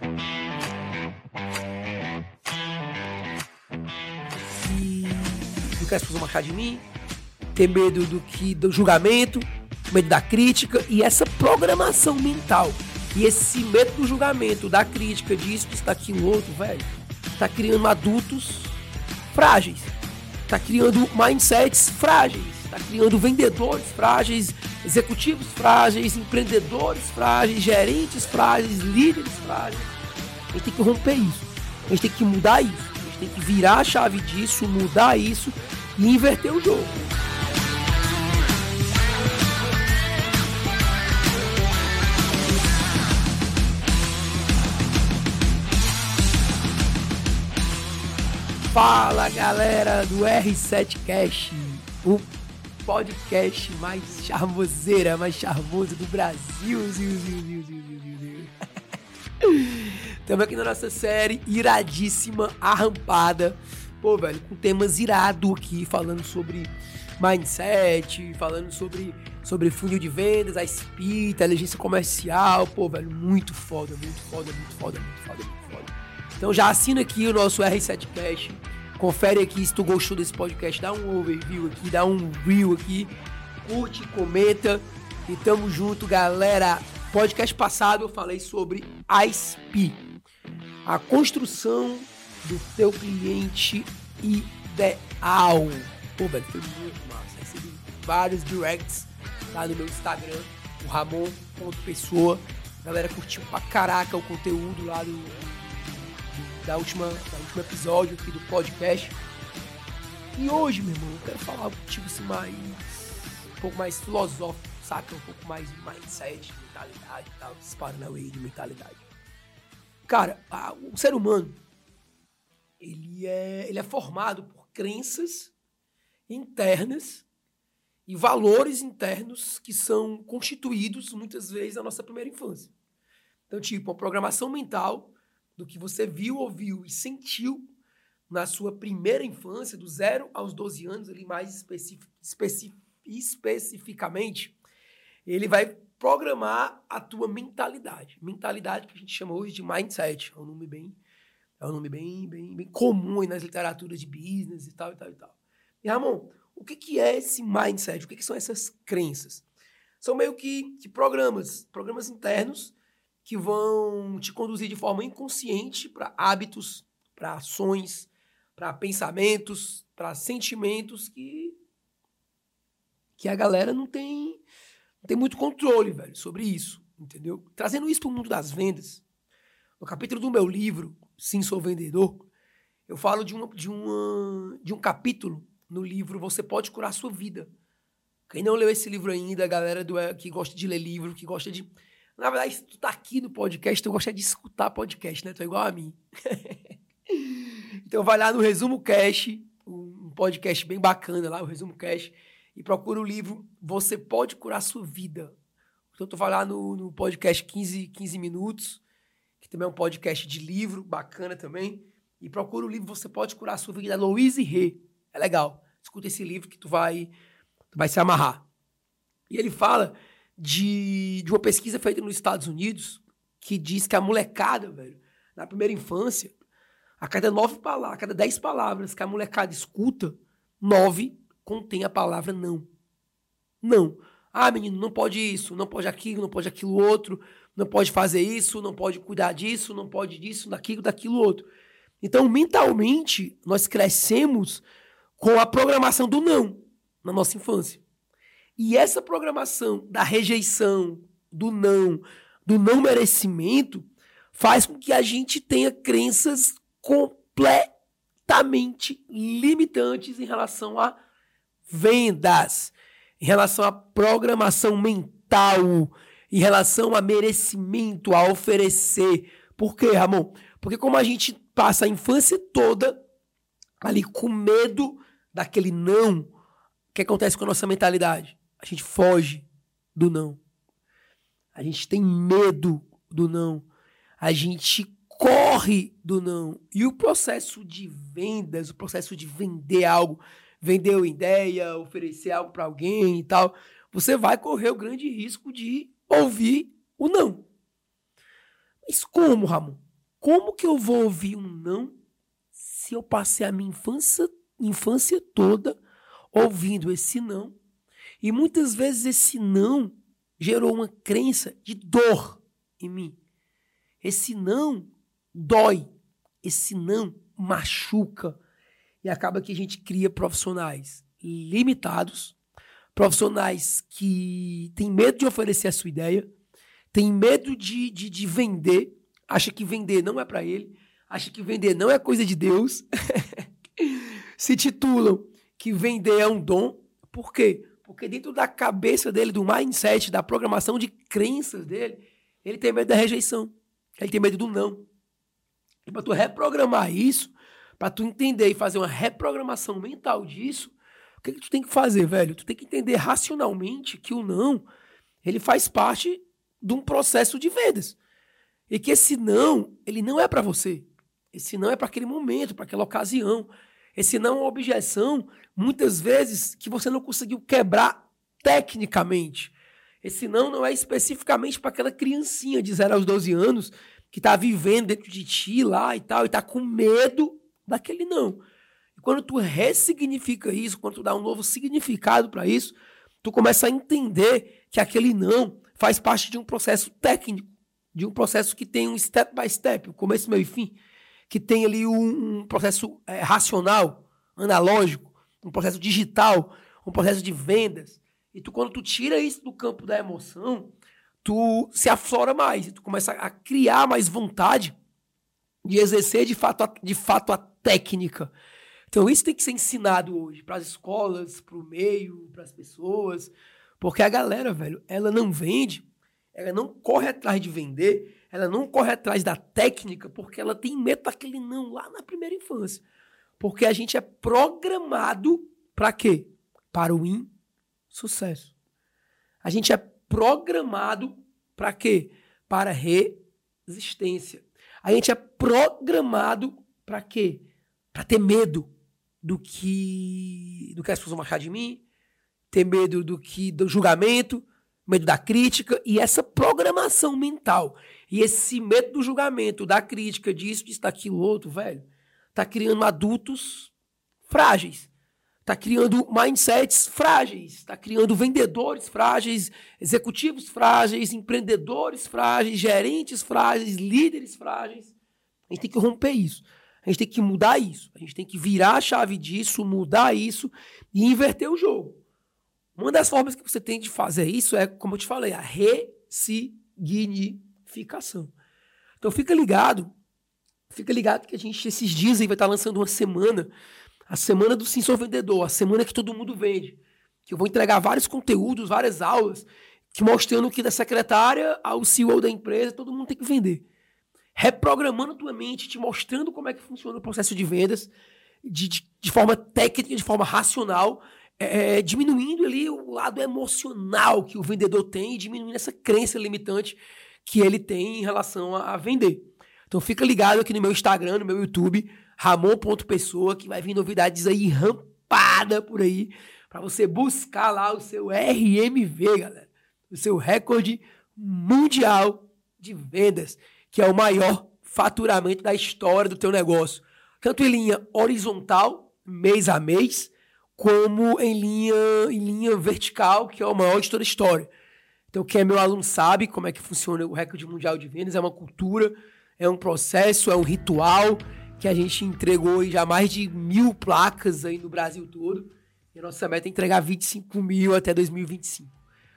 E as pessoas marcar de mim, ter medo do que do julgamento, medo da crítica e essa programação mental. E esse medo do julgamento, da crítica, disso, disso, daquilo, outro, velho, tá criando adultos frágeis, tá criando mindsets frágeis, tá criando vendedores frágeis, executivos frágeis, empreendedores frágeis, gerentes frágeis, líderes frágeis. A gente tem que romper isso, a gente tem que mudar isso, a gente tem que virar a chave disso, mudar isso e inverter o jogo. Fala galera do R7 Cash, o podcast mais charmoseira, mais charmoso do Brasil. Estamos aqui na nossa série iradíssima, arrampada. Pô, velho, com temas irado aqui, falando sobre mindset, falando sobre, sobre funil de vendas, a SPI, inteligência comercial. Pô, velho, muito foda, muito foda, muito foda, muito foda, muito foda. Então já assina aqui o nosso R7 Cash Confere aqui se tu gostou desse podcast, dá um overview aqui, dá um view aqui, curte, comenta e tamo junto, galera. Podcast passado eu falei sobre ISP, a construção do teu cliente ideal. Pô, velho, foi muito massa. Recebi vários directs lá no meu Instagram, o Ramon.pessoa. A galera curtiu pra caraca o conteúdo lá do, da última, da último episódio aqui do podcast. E hoje, meu irmão, eu quero falar tipo assim, mais. um pouco mais filosófico, saca? Um pouco mais de mindset, de mentalidade e tal, esses paranauê de mentalidade. Cara, a, o ser humano, ele é, ele é formado por crenças internas e valores internos que são constituídos muitas vezes na nossa primeira infância. Então, tipo, a programação mental do que você viu, ouviu e sentiu na sua primeira infância, do zero aos 12 anos, ali mais especific, especific, especificamente, ele vai programar a tua mentalidade. Mentalidade que a gente chama hoje de mindset. É um nome bem, é um nome bem, bem, bem comum nas literaturas de business e tal, e tal, e tal. E, Ramon, o que, que é esse mindset? O que, que são essas crenças? São meio que, que programas, programas internos que vão te conduzir de forma inconsciente para hábitos, para ações, para pensamentos, para sentimentos que que a galera não tem não tem muito controle, velho, sobre isso, entendeu? Trazendo isso para o mundo das vendas. No capítulo do meu livro, Sim Sou Vendedor, eu falo de, uma, de, uma, de um capítulo no livro Você Pode Curar Sua Vida. Quem não leu esse livro ainda, a galera do, que gosta de ler livro, que gosta de na verdade, se tu tá aqui no podcast, tu gosta de escutar podcast, né? Tu é igual a mim. então vai lá no Resumo Cash, um podcast bem bacana lá, o Resumo Cash, e procura o livro Você Pode Curar Sua Vida. Então tu vai lá no, no podcast 15, 15 Minutos, que também é um podcast de livro, bacana também, e procura o livro Você Pode Curar Sua Vida, da Louise Rê. É legal. Escuta esse livro que tu vai, tu vai se amarrar. E ele fala de, de uma pesquisa feita nos Estados Unidos que diz que a molecada, velho, na primeira infância, a cada nove palavras, a cada dez palavras que a molecada escuta, nove contém a palavra não. Não. Ah, menino, não pode isso, não pode aquilo, não pode aquilo outro, não pode fazer isso, não pode cuidar disso, não pode disso, daquilo, daquilo outro. Então, mentalmente, nós crescemos com a programação do não na nossa infância. E essa programação da rejeição, do não, do não merecimento, faz com que a gente tenha crenças completamente limitantes em relação a vendas, em relação à programação mental, em relação a merecimento, a oferecer. Por quê, Ramon? Porque como a gente passa a infância toda ali com medo daquele não, o que acontece com a nossa mentalidade? A gente foge do não. A gente tem medo do não. A gente corre do não. E o processo de vendas, o processo de vender algo, vender uma ideia, oferecer algo para alguém e tal, você vai correr o grande risco de ouvir o não. Mas como, Ramon? como que eu vou ouvir um não se eu passei a minha infância, infância toda ouvindo esse não? E muitas vezes esse não gerou uma crença de dor em mim. Esse não dói. Esse não machuca. E acaba que a gente cria profissionais limitados, profissionais que têm medo de oferecer a sua ideia, têm medo de, de, de vender, acha que vender não é para ele, acha que vender não é coisa de Deus, se titulam que vender é um dom. Por quê? Porque dentro da cabeça dele, do mindset, da programação de crenças dele, ele tem medo da rejeição. Ele tem medo do não. E para tu reprogramar isso, para tu entender e fazer uma reprogramação mental disso, o que, que tu tem que fazer, velho? Tu tem que entender racionalmente que o não, ele faz parte de um processo de vendas. E que esse não, ele não é para você. Esse não é para aquele momento, para aquela ocasião. Esse não é uma objeção, muitas vezes, que você não conseguiu quebrar tecnicamente. Esse não não é especificamente para aquela criancinha de 0 aos 12 anos que está vivendo dentro de ti lá e tal, e está com medo daquele não. E quando tu ressignifica isso, quando tu dá um novo significado para isso, tu começa a entender que aquele não faz parte de um processo técnico, de um processo que tem um step by step, o começo, meio e fim, que tem ali um, um processo é, racional, analógico, um processo digital, um processo de vendas. E tu, quando tu tira isso do campo da emoção, tu se aflora mais, e tu começa a criar mais vontade de exercer de fato a, de fato a técnica. Então isso tem que ser ensinado hoje para as escolas, para o meio, para as pessoas, porque a galera, velho, ela não vende, ela não corre atrás de vender, ela não corre atrás da técnica porque ela tem medo daquele não lá na primeira infância. Porque a gente é programado para quê? Para o insucesso. A gente é programado para quê? Para resistência. A gente é programado para quê? Para ter medo do que do que as pessoas vão achar de mim, ter medo do que do julgamento, medo da crítica e essa programação mental e esse medo do julgamento, da crítica, disso, disso, daquilo, outro, velho, tá criando adultos frágeis. Tá criando mindsets frágeis, tá criando vendedores frágeis, executivos frágeis, empreendedores frágeis, gerentes frágeis, líderes frágeis. A gente tem que romper isso. A gente tem que mudar isso. A gente tem que virar a chave disso, mudar isso e inverter o jogo. Uma das formas que você tem de fazer isso é, como eu te falei, a ressignificação. Então fica ligado, fica ligado que a gente esses dias aí vai estar lançando uma semana a semana do Sim Sou Vendedor, a semana que todo mundo vende. Que eu vou entregar vários conteúdos, várias aulas, que mostrando que da secretária ao CEO da empresa, todo mundo tem que vender. Reprogramando tua mente, te mostrando como é que funciona o processo de vendas, de, de, de forma técnica, de forma racional, é, é diminuindo ali o lado emocional que o vendedor tem e diminuindo essa crença limitante que ele tem em relação a, a vender. Então fica ligado aqui no meu Instagram, no meu YouTube, Ramon.pessoa, que vai vir novidades aí rampada por aí, para você buscar lá o seu RMV, galera. O seu recorde mundial de vendas, que é o maior faturamento da história do teu negócio. Tanto em linha horizontal, mês a mês, como em linha, em linha vertical, que é o maior de toda a história. Então, quem é meu aluno sabe como é que funciona o recorde mundial de vendas, é uma cultura, é um processo, é um ritual, que a gente entregou já mais de mil placas aí no Brasil todo. E a nossa meta é entregar 25 mil até 2025.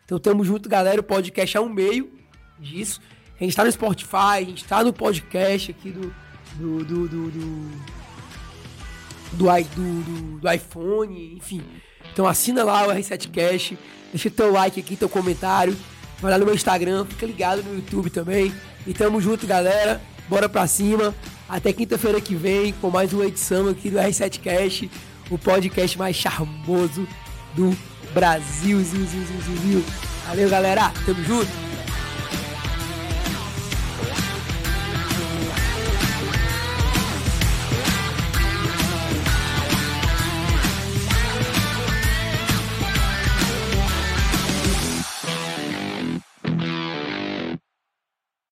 Então tamo junto, galera. O podcast é um meio disso. A gente tá no Spotify, a gente tá no podcast aqui do. do. do. do. Do, do, do, do iPhone, enfim. Então assina lá o R7 Cash, deixa teu like aqui, teu comentário. Vai lá no meu Instagram, fica ligado no YouTube também. E tamo junto, galera. Bora pra cima. Até quinta-feira que vem com mais uma edição aqui do R7 Cast, o podcast mais charmoso do Brasil. Valeu, galera. Tamo junto.